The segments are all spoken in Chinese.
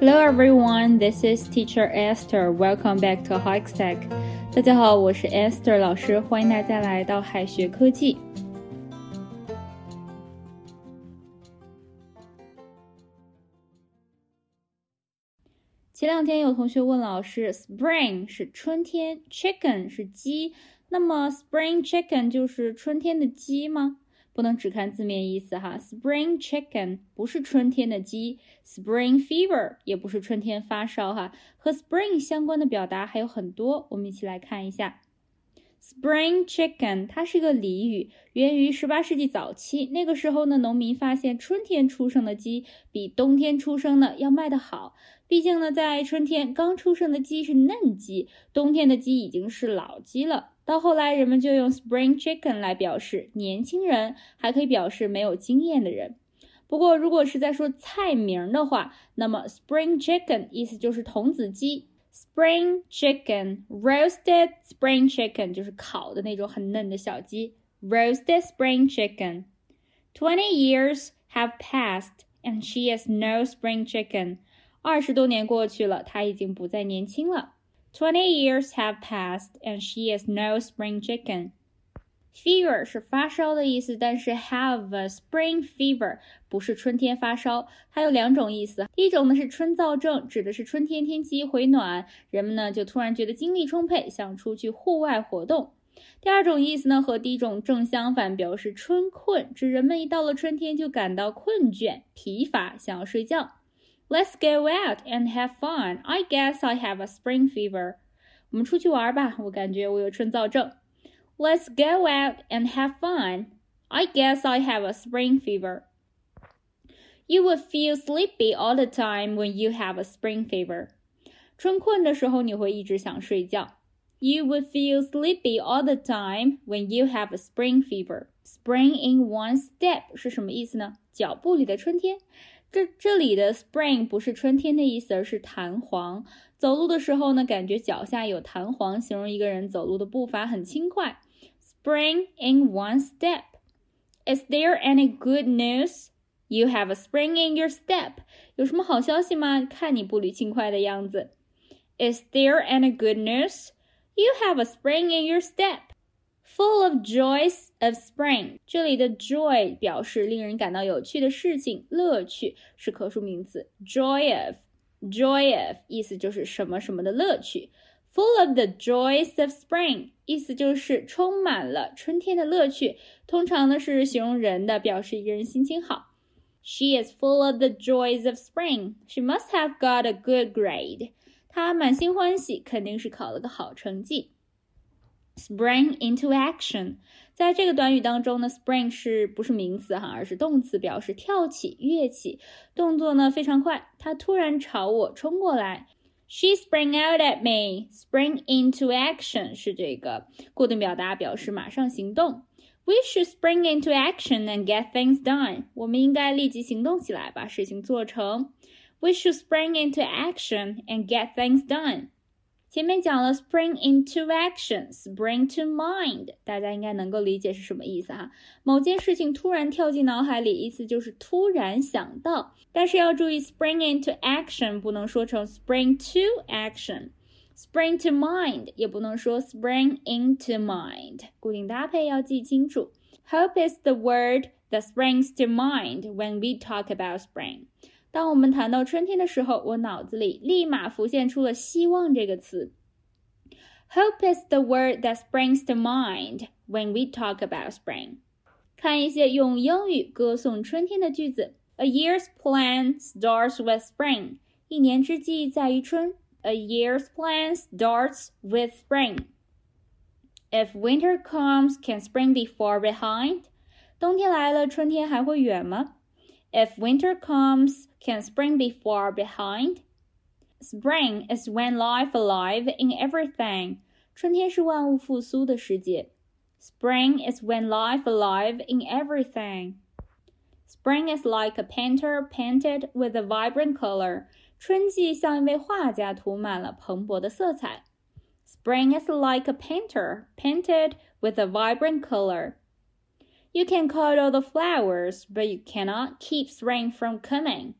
Hello everyone, this is Teacher Esther. Welcome back to Hikes Tech. 大家好，我是 Esther 老师，欢迎大家来到海学科技。前两天有同学问老师，Spring 是春天，Chicken 是鸡，那么 Spring Chicken 就是春天的鸡吗？ 不能只看字面意思哈。Spring Chicken 不是春天的鸡，Spring Fever 也不是春天发烧哈。和 Spring 相关的表达还有很多，我们一起来看一下。Spring chicken，它是一个俚语，源于十八世纪早期。那个时候呢，农民发现春天出生的鸡比冬天出生的要卖得好。毕竟呢，在春天刚出生的鸡是嫩鸡，冬天的鸡已经是老鸡了。到后来，人们就用 spring chicken 来表示年轻人，还可以表示没有经验的人。不过，如果是在说菜名的话，那么 spring chicken 意思就是童子鸡。Spring chicken, roasted spring chicken 就是烤的那种很嫩的小鸡。Roasted spring chicken. Twenty years have passed, and she is no spring chicken. 二十多年过去了，她已经不再年轻了。Twenty years have passed, and she is no spring chicken. Fever 是发烧的意思，但是 have a spring fever 不是春天发烧，它有两种意思。第一种呢是春燥症，指的是春天天气回暖，人们呢就突然觉得精力充沛，想出去户外活动。第二种意思呢和第一种正相反，表示春困，指人们一到了春天就感到困倦、疲乏，想要睡觉。Let's go out and have fun. I guess I have a spring fever. 我们出去玩吧，我感觉我有春燥症。Let's go out and have fun. I guess I have a spring fever. You would feel sleepy all the time when you have a spring fever. 春困的时候，你会一直想睡觉。You would feel sleepy all the time when you have a spring fever. Spring in one step 是什么意思呢？脚步里的春天。 这这里的 spring 不是春天的意思，而是弹簧。走路的时候呢，感觉脚下有弹簧，形容一个人走路的步伐很轻快。spring in one step. Is there any good news? You have a spring in your step. 有什么好消息吗？看你步履轻快的样子。Is there any good news? You have a spring in your step. Full of joys of spring. 这里的 joy 表示令人感到有趣的事情，乐趣是可数名词。Joy of, joy of 意思就是什么什么的乐趣。Full of the joys of spring，意思就是充满了春天的乐趣。通常呢是形容人的，表示一个人心情好。She is full of the joys of spring. She must have got a good grade. 她满心欢喜，肯定是考了个好成绩。Spring into action，在这个短语当中呢，spring 是不是名词哈，而是动词，表示跳起、跃起，动作呢非常快。他突然朝我冲过来。She sprang out at me. Spring into action 是这个固定表达，表示马上行动。We should spring into action and get things done. 我们应该立即行动起来，把事情做成。We should spring into action and get things done. 前面讲了 spring into action，spring to mind，大家应该能够理解是什么意思哈。某件事情突然跳进脑海里，意思就是突然想到。但是要注意，spring into action 不能说成 spring to action，spring to mind 也不能说 spring into mind，固定搭配要记清楚。Hope is the word that springs to mind when we talk about spring。 当我们谈到春天的时候，我脑子里立马浮现出了“希望”这个词。Hope is the word that springs to mind when we talk about spring。看一些用英语歌颂春天的句子。A year's plan starts with spring。一年之计在于春。A year's plan starts with spring. If winter comes, can spring be far behind? 冬天来了，春天还会远吗 ？if winter comes, can spring be far behind? Spring is when life alive in everything. 春天是万物复苏的时节。Spring is when life alive in everything. Spring is like a painter painted with a vibrant color. 春季像一位画家涂满了蓬勃的色彩。Spring is like a painter painted with a vibrant color. You can cut all the flowers, but you cannot keep spring from coming.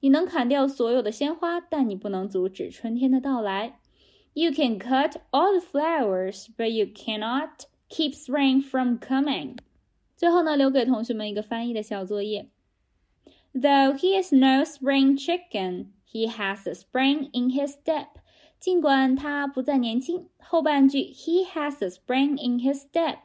你能砍掉所有的鲜花，但你不能阻止春天的到来。You can cut all the flowers, but you cannot keep spring from coming. 最后呢，留给同学们一个翻译的小作业。Though he is no spring chicken, he has a spring in his step. 尽管他不再年轻，后半句 he has a spring in his step